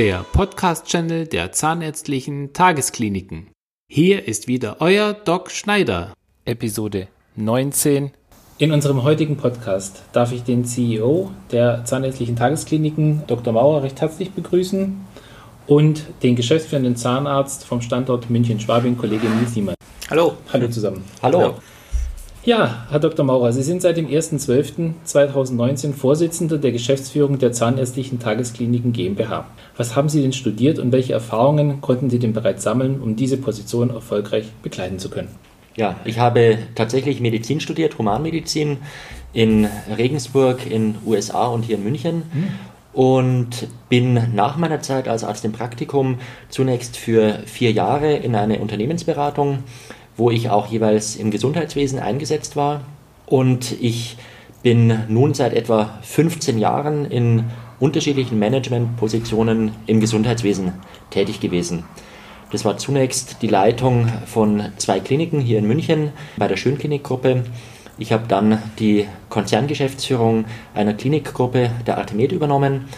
der Podcast-Channel der Zahnärztlichen Tageskliniken. Hier ist wieder euer Doc Schneider. Episode 19. In unserem heutigen Podcast darf ich den CEO der Zahnärztlichen Tageskliniken, Dr. Mauer, recht herzlich begrüßen und den geschäftsführenden Zahnarzt vom Standort München-Schwabing, Kollege Nils Niemann. Hallo. Hallo zusammen. Hallo. Ja, Herr Dr. Maurer, Sie sind seit dem 1.12.2019 Vorsitzender der Geschäftsführung der Zahnärztlichen Tageskliniken GmbH. Was haben Sie denn studiert und welche Erfahrungen konnten Sie denn bereits sammeln, um diese Position erfolgreich bekleiden zu können? Ja, ich habe tatsächlich Medizin studiert, Humanmedizin in Regensburg in USA und hier in München. Hm. Und bin nach meiner Zeit als Arzt im Praktikum zunächst für vier Jahre in eine Unternehmensberatung wo ich auch jeweils im Gesundheitswesen eingesetzt war. Und ich bin nun seit etwa 15 Jahren in unterschiedlichen Managementpositionen im Gesundheitswesen tätig gewesen. Das war zunächst die Leitung von zwei Kliniken hier in München bei der Schönklinikgruppe. Ich habe dann die Konzerngeschäftsführung einer Klinikgruppe der Artemed übernommen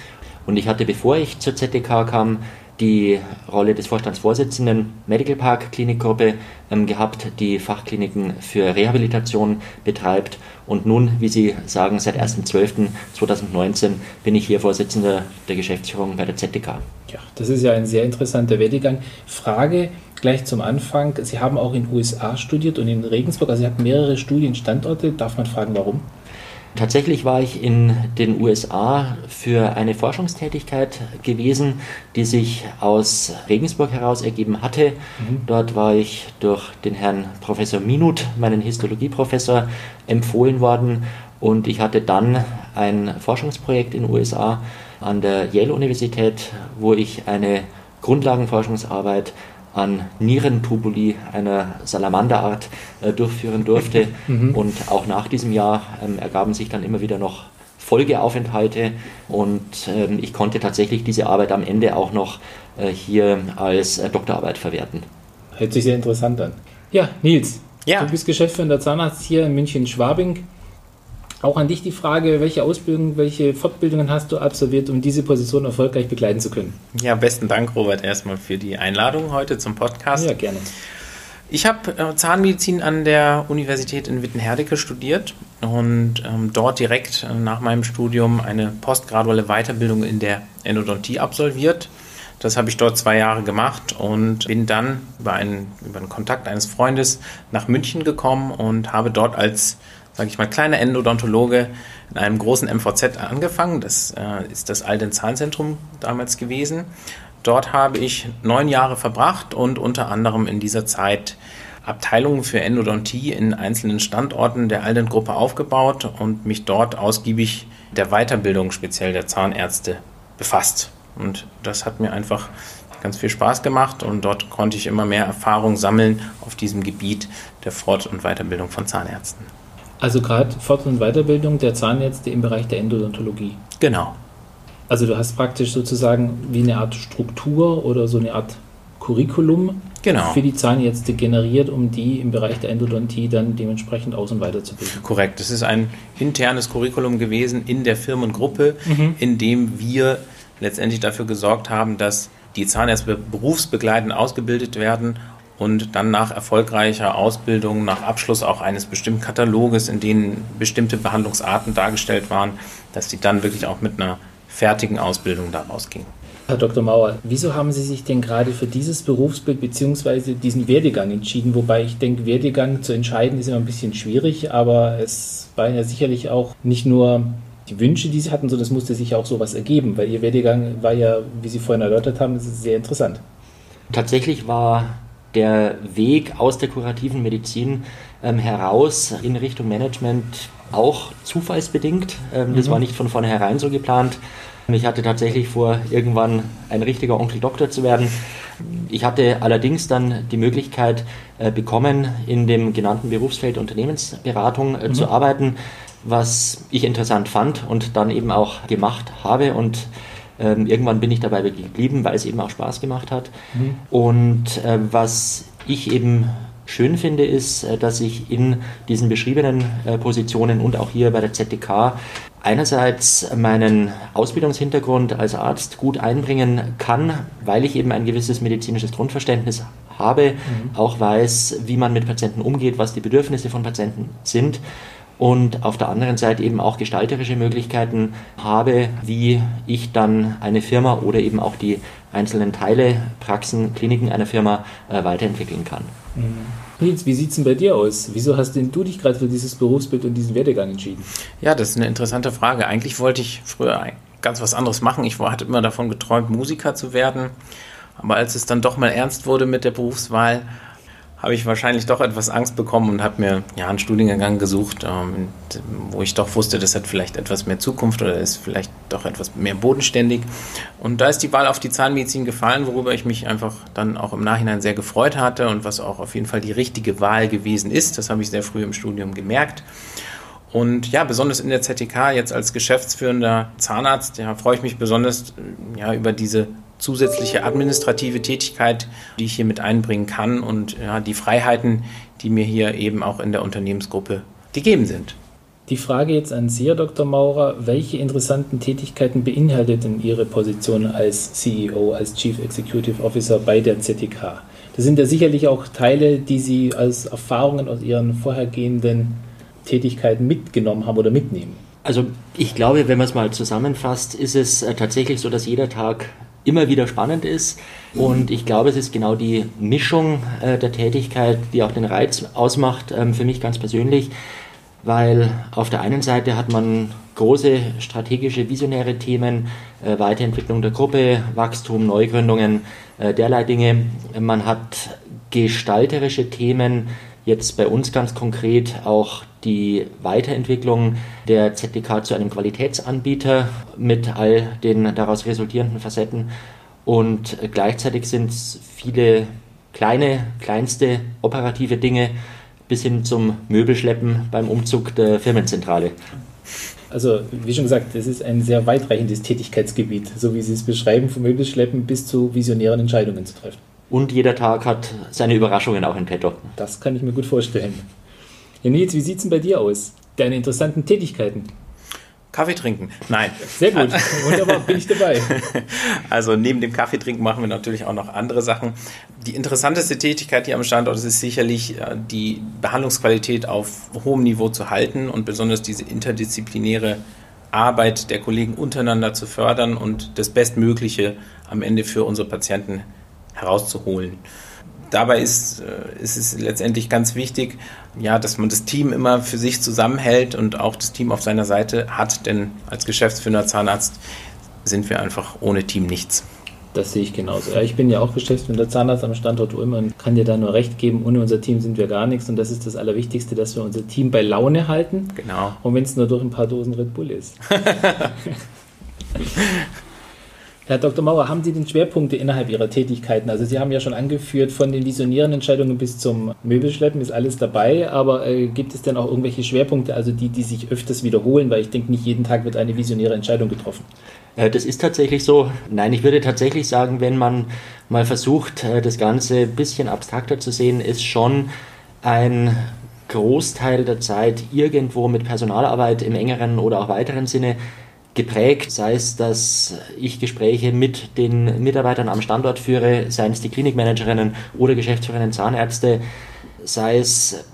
und ich hatte, bevor ich zur ZDK kam, die Rolle des Vorstandsvorsitzenden Medical Park Klinikgruppe ähm, gehabt, die Fachkliniken für Rehabilitation betreibt. Und nun, wie Sie sagen, seit 1.12.2019 bin ich hier Vorsitzender der Geschäftsführung bei der ZDK. Ja, das ist ja ein sehr interessanter Werdegang. Frage gleich zum Anfang. Sie haben auch in den USA studiert und in Regensburg, also Sie haben mehrere Studienstandorte. Darf man fragen, warum? Tatsächlich war ich in den USA für eine Forschungstätigkeit gewesen, die sich aus Regensburg heraus ergeben hatte. Mhm. Dort war ich durch den Herrn Professor Minut, meinen Histologieprofessor, empfohlen worden und ich hatte dann ein Forschungsprojekt in den USA an der Yale-Universität, wo ich eine Grundlagenforschungsarbeit an Nierentubuli einer Salamanderart äh, durchführen durfte. Mhm. Und auch nach diesem Jahr ähm, ergaben sich dann immer wieder noch Folgeaufenthalte und ähm, ich konnte tatsächlich diese Arbeit am Ende auch noch äh, hier als äh, Doktorarbeit verwerten. Hört sich sehr interessant an. Ja, Nils, ja. du bist Geschäftsführer Zahnarzt hier in München-Schwabing. Auch an dich die Frage, welche Ausbildung, welche Fortbildungen hast du absolviert, um diese Position erfolgreich begleiten zu können? Ja, besten Dank, Robert, erstmal für die Einladung heute zum Podcast. Ja, gerne. Ich habe äh, Zahnmedizin an der Universität in Wittenherdecke studiert und ähm, dort direkt äh, nach meinem Studium eine postgraduelle Weiterbildung in der Endodontie absolviert. Das habe ich dort zwei Jahre gemacht und bin dann über einen, über einen Kontakt eines Freundes nach München gekommen und habe dort als sage ich mal, kleiner Endodontologe in einem großen MVZ angefangen. Das äh, ist das Alten Zahnzentrum damals gewesen. Dort habe ich neun Jahre verbracht und unter anderem in dieser Zeit Abteilungen für Endodontie in einzelnen Standorten der Alden-Gruppe aufgebaut und mich dort ausgiebig der Weiterbildung speziell der Zahnärzte befasst. Und das hat mir einfach ganz viel Spaß gemacht und dort konnte ich immer mehr Erfahrung sammeln auf diesem Gebiet der Fort- und Weiterbildung von Zahnärzten. Also gerade Fort- und Weiterbildung der Zahnärzte im Bereich der Endodontologie. Genau. Also du hast praktisch sozusagen wie eine Art Struktur oder so eine Art Curriculum genau. für die Zahnärzte generiert, um die im Bereich der Endodontie dann dementsprechend aus- und weiterzubilden. Korrekt. Das ist ein internes Curriculum gewesen in der Firmengruppe, mhm. in dem wir letztendlich dafür gesorgt haben, dass die Zahnärzte berufsbegleitend ausgebildet werden und dann nach erfolgreicher Ausbildung, nach Abschluss auch eines bestimmten Kataloges, in denen bestimmte Behandlungsarten dargestellt waren, dass sie dann wirklich auch mit einer fertigen Ausbildung daraus gingen. Herr Dr. Mauer, wieso haben Sie sich denn gerade für dieses Berufsbild bzw. diesen Werdegang entschieden? Wobei ich denke, Werdegang zu entscheiden ist immer ein bisschen schwierig, aber es waren ja sicherlich auch nicht nur die Wünsche, die Sie hatten, sondern es musste sich auch sowas ergeben, weil Ihr Werdegang war ja, wie Sie vorhin erläutert haben, sehr interessant. Tatsächlich war der Weg aus der kurativen Medizin ähm, heraus in Richtung Management auch zufallsbedingt. Ähm, das mhm. war nicht von vornherein so geplant. Ich hatte tatsächlich vor, irgendwann ein richtiger Onkel Doktor zu werden. Ich hatte allerdings dann die Möglichkeit äh, bekommen, in dem genannten Berufsfeld Unternehmensberatung äh, mhm. zu arbeiten, was ich interessant fand und dann eben auch gemacht habe und ähm, irgendwann bin ich dabei geblieben, weil es eben auch Spaß gemacht hat. Mhm. Und äh, was ich eben schön finde, ist, äh, dass ich in diesen beschriebenen äh, Positionen und auch hier bei der ZDK einerseits meinen Ausbildungshintergrund als Arzt gut einbringen kann, weil ich eben ein gewisses medizinisches Grundverständnis habe, mhm. auch weiß, wie man mit Patienten umgeht, was die Bedürfnisse von Patienten sind und auf der anderen Seite eben auch gestalterische Möglichkeiten habe, wie ich dann eine Firma oder eben auch die einzelnen Teile, Praxen, Kliniken einer Firma äh, weiterentwickeln kann. Mhm. Nils, wie sieht es denn bei dir aus? Wieso hast denn du dich gerade für dieses Berufsbild und diesen Werdegang entschieden? Ja, das ist eine interessante Frage. Eigentlich wollte ich früher ganz was anderes machen. Ich hatte immer davon geträumt, Musiker zu werden. Aber als es dann doch mal ernst wurde mit der Berufswahl, habe ich wahrscheinlich doch etwas Angst bekommen und habe mir ja einen Studiengang gesucht, ähm, wo ich doch wusste, das hat vielleicht etwas mehr Zukunft oder ist vielleicht doch etwas mehr bodenständig. Und da ist die Wahl auf die Zahnmedizin gefallen, worüber ich mich einfach dann auch im Nachhinein sehr gefreut hatte und was auch auf jeden Fall die richtige Wahl gewesen ist. Das habe ich sehr früh im Studium gemerkt. Und ja, besonders in der ZTK, jetzt als geschäftsführender Zahnarzt, ja, freue ich mich besonders ja, über diese zusätzliche administrative Tätigkeit, die ich hier mit einbringen kann und ja, die Freiheiten, die mir hier eben auch in der Unternehmensgruppe gegeben sind. Die Frage jetzt an Sie, Herr Dr. Maurer, welche interessanten Tätigkeiten beinhaltet denn Ihre Position als CEO, als Chief Executive Officer bei der ZTK? Das sind ja sicherlich auch Teile, die Sie als Erfahrungen aus Ihren vorhergehenden Tätigkeiten mitgenommen haben oder mitnehmen. Also ich glaube, wenn man es mal zusammenfasst, ist es äh, tatsächlich so, dass jeder Tag immer wieder spannend ist. Und ich glaube, es ist genau die Mischung äh, der Tätigkeit, die auch den Reiz ausmacht, ähm, für mich ganz persönlich. Weil auf der einen Seite hat man große strategische, visionäre Themen, äh, Weiterentwicklung der Gruppe, Wachstum, Neugründungen, äh, derlei Dinge. Man hat gestalterische Themen, jetzt bei uns ganz konkret auch die Weiterentwicklung der ZDK zu einem Qualitätsanbieter mit all den daraus resultierenden Facetten. Und gleichzeitig sind es viele kleine, kleinste operative Dinge bis hin zum Möbelschleppen beim Umzug der Firmenzentrale. Also, wie schon gesagt, das ist ein sehr weitreichendes Tätigkeitsgebiet, so wie Sie es beschreiben, vom Möbelschleppen bis zu visionären Entscheidungen zu treffen. Und jeder Tag hat seine Überraschungen auch in petto. Das kann ich mir gut vorstellen. Ja, Nils, wie sieht es denn bei dir aus? Deine interessanten Tätigkeiten? Kaffee trinken. Nein. Sehr gut. Wunderbar, bin ich dabei. Also neben dem Kaffee trinken machen wir natürlich auch noch andere Sachen. Die interessanteste Tätigkeit hier am Standort ist sicherlich äh, die Behandlungsqualität auf hohem Niveau zu halten und besonders diese interdisziplinäre Arbeit der Kollegen untereinander zu fördern und das Bestmögliche am Ende für unsere Patienten herauszuholen dabei ist, äh, ist es letztendlich ganz wichtig, ja, dass man das Team immer für sich zusammenhält und auch das Team auf seiner Seite hat, denn als geschäftsführender Zahnarzt sind wir einfach ohne Team nichts. Das sehe ich genauso. Ja, ich bin ja auch geschäftsführender Zahnarzt am Standort Ulm und kann dir da nur recht geben, ohne unser Team sind wir gar nichts und das ist das Allerwichtigste, dass wir unser Team bei Laune halten. Genau. Und wenn es nur durch ein paar Dosen Red Bull ist. Herr Dr. Mauer, haben Sie denn Schwerpunkte innerhalb Ihrer Tätigkeiten? Also Sie haben ja schon angeführt, von den visionären Entscheidungen bis zum Möbelschleppen ist alles dabei, aber äh, gibt es denn auch irgendwelche Schwerpunkte, also die, die sich öfters wiederholen? Weil ich denke, nicht jeden Tag wird eine visionäre Entscheidung getroffen. Äh, das ist tatsächlich so. Nein, ich würde tatsächlich sagen, wenn man mal versucht, äh, das Ganze ein bisschen abstrakter zu sehen, ist schon ein Großteil der Zeit irgendwo mit Personalarbeit im engeren oder auch weiteren Sinne geprägt, sei es, dass ich Gespräche mit den Mitarbeitern am Standort führe, seien es die Klinikmanagerinnen oder geschäftsführenden Zahnärzte, sei es,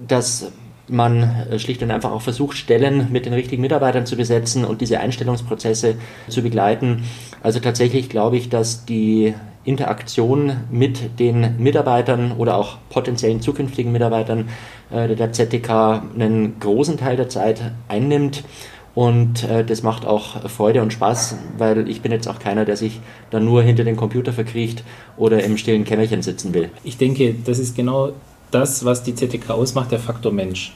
dass man schlicht und einfach auch versucht, Stellen mit den richtigen Mitarbeitern zu besetzen und diese Einstellungsprozesse zu begleiten. Also tatsächlich glaube ich, dass die Interaktion mit den Mitarbeitern oder auch potenziellen zukünftigen Mitarbeitern äh, der ZTK einen großen Teil der Zeit einnimmt und äh, das macht auch Freude und Spaß, weil ich bin jetzt auch keiner, der sich dann nur hinter den Computer verkriecht oder im stillen Kämmerchen sitzen will. Ich denke, das ist genau das, was die ZTK ausmacht, der Faktor Mensch.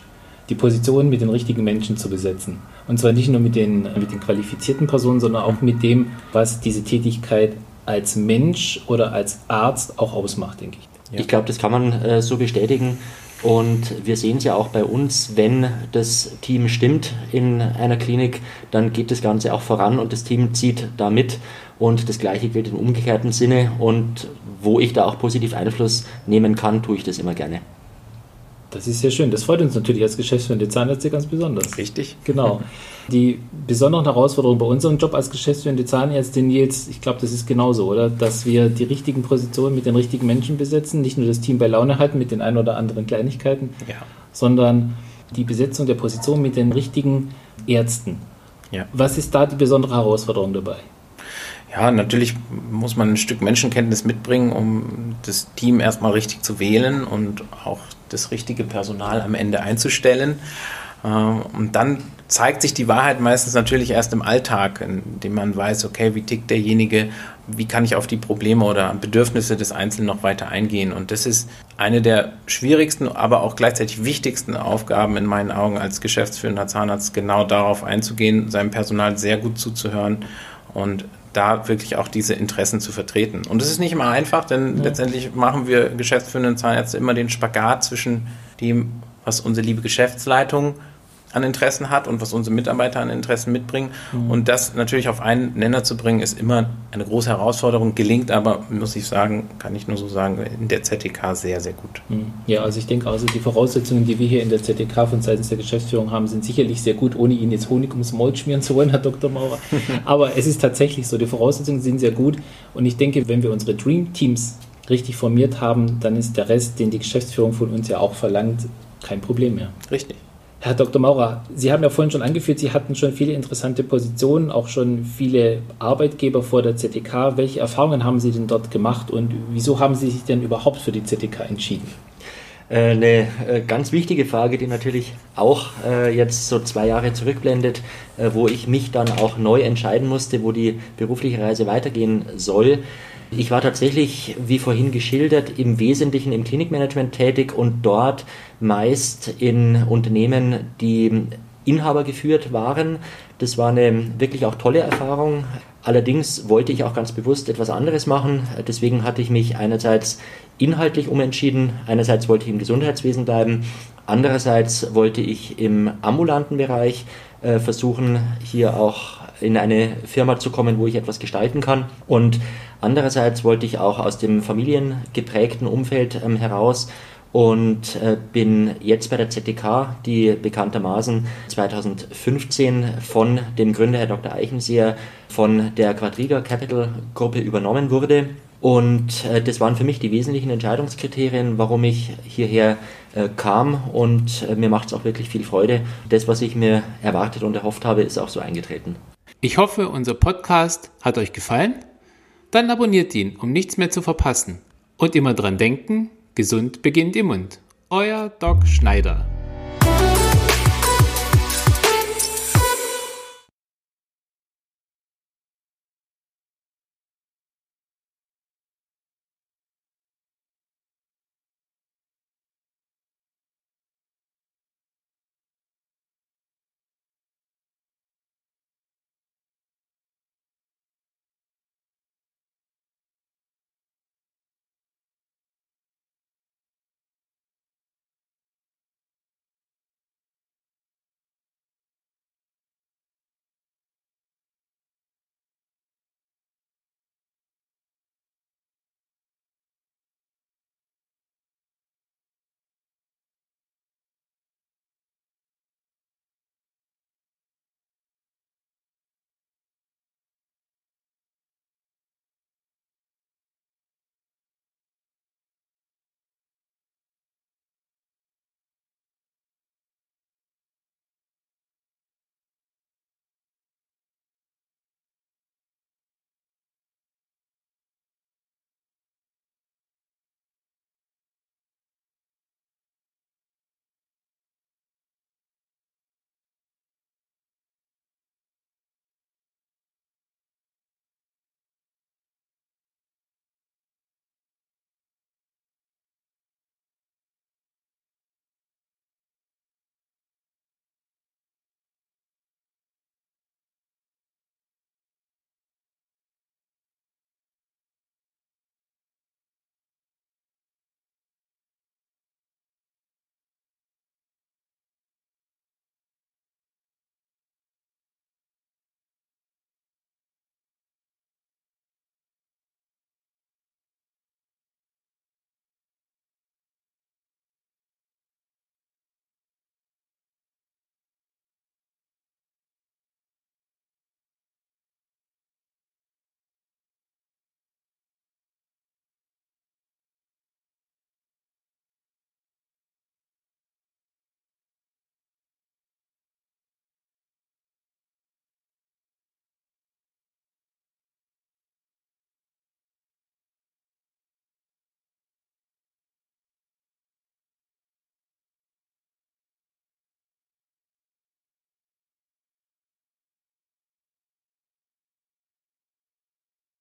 Die Position mit den richtigen Menschen zu besetzen. Und zwar nicht nur mit den, mit den qualifizierten Personen, sondern auch mit dem, was diese Tätigkeit als Mensch oder als Arzt auch ausmacht, denke ich. Ja. Ich glaube, das kann man äh, so bestätigen. Und wir sehen es ja auch bei uns, wenn das Team stimmt in einer Klinik, dann geht das Ganze auch voran und das Team zieht da mit. Und das Gleiche gilt im umgekehrten Sinne. Und wo ich da auch positiv Einfluss nehmen kann, tue ich das immer gerne. Das ist sehr schön. Das freut uns natürlich als geschäftsführende Zahnärzte ganz besonders. Richtig. Genau. Die besonderen Herausforderungen bei unserem Job als geschäftsführende Zahnärztin jetzt, ich glaube, das ist genauso, oder? Dass wir die richtigen Positionen mit den richtigen Menschen besetzen, nicht nur das Team bei Laune halten mit den ein oder anderen Kleinigkeiten, Ja. sondern die Besetzung der Position mit den richtigen Ärzten. Ja. Was ist da die besondere Herausforderung dabei? Ja, natürlich muss man ein Stück Menschenkenntnis mitbringen, um das Team erstmal richtig zu wählen und auch das richtige Personal am Ende einzustellen. Äh, Und dann zeigt sich die Wahrheit meistens natürlich erst im Alltag, indem man weiß, okay, wie tickt derjenige, wie kann ich auf die Probleme oder Bedürfnisse des Einzelnen noch weiter eingehen. Und das ist eine der schwierigsten, aber auch gleichzeitig wichtigsten Aufgaben in meinen Augen als geschäftsführender Zahnarzt, genau darauf einzugehen, seinem Personal sehr gut zuzuhören und da wirklich auch diese Interessen zu vertreten. Und es ist nicht immer einfach, denn letztendlich machen wir geschäftsführenden Zahnärzte immer den Spagat zwischen dem, was unsere liebe Geschäftsleitung an Interessen hat und was unsere Mitarbeiter an Interessen mitbringen. Und das natürlich auf einen Nenner zu bringen, ist immer eine große Herausforderung, gelingt aber, muss ich sagen, kann ich nur so sagen, in der ZTK sehr, sehr gut. Hm. Ja, also ich denke, also die Voraussetzungen, die wir hier in der ZDK von seitens der Geschäftsführung haben, sind sicherlich sehr gut, ohne Ihnen jetzt Honig ums Maul schmieren zu wollen, Herr Dr. Maurer. Aber es ist tatsächlich so, die Voraussetzungen sind sehr gut. Und ich denke, wenn wir unsere Dream Teams richtig formiert haben, dann ist der Rest, den die Geschäftsführung von uns ja auch verlangt, kein Problem mehr. Richtig. Herr Dr. Maurer, Sie haben ja vorhin schon angeführt, Sie hatten schon viele interessante Positionen, auch schon viele Arbeitgeber vor der ZDK. Welche Erfahrungen haben Sie denn dort gemacht und wieso haben Sie sich denn überhaupt für die ZDK entschieden? Äh, Eine äh, ganz wichtige Frage, die natürlich auch äh, jetzt so zwei Jahre zurückblendet, wo ich mich dann auch neu entscheiden musste, wo die berufliche Reise weitergehen soll. Ich war tatsächlich, wie vorhin geschildert, im Wesentlichen im Klinikmanagement tätig und dort meist in Unternehmen, die Inhaber geführt waren. Das war eine wirklich auch tolle Erfahrung. Allerdings wollte ich auch ganz bewusst etwas anderes machen. Deswegen hatte ich mich einerseits inhaltlich umentschieden. Einerseits wollte ich im Gesundheitswesen bleiben. Andererseits wollte ich im ambulanten Bereich äh, versuchen, hier auch in eine Firma zu kommen, wo ich etwas gestalten kann. Und andererseits wollte ich auch aus dem familiengeprägten Umfeld ähm, heraus und äh, bin jetzt bei der ZDK, die bekanntermaßen 2015 von dem Gründer Herr Dr. Eichenseher von der Quadriga Capital Gruppe übernommen wurde. Und äh, das waren für mich die wesentlichen Entscheidungskriterien, warum ich hierher äh, kam. Und äh, mir macht es auch wirklich viel Freude. Das, was ich mir erwartet und erhofft habe, ist auch so eingetreten. Ich hoffe, unser Podcast hat euch gefallen. Dann abonniert ihn, um nichts mehr zu verpassen. Und immer dran denken, gesund beginnt im Mund. Euer Doc Schneider.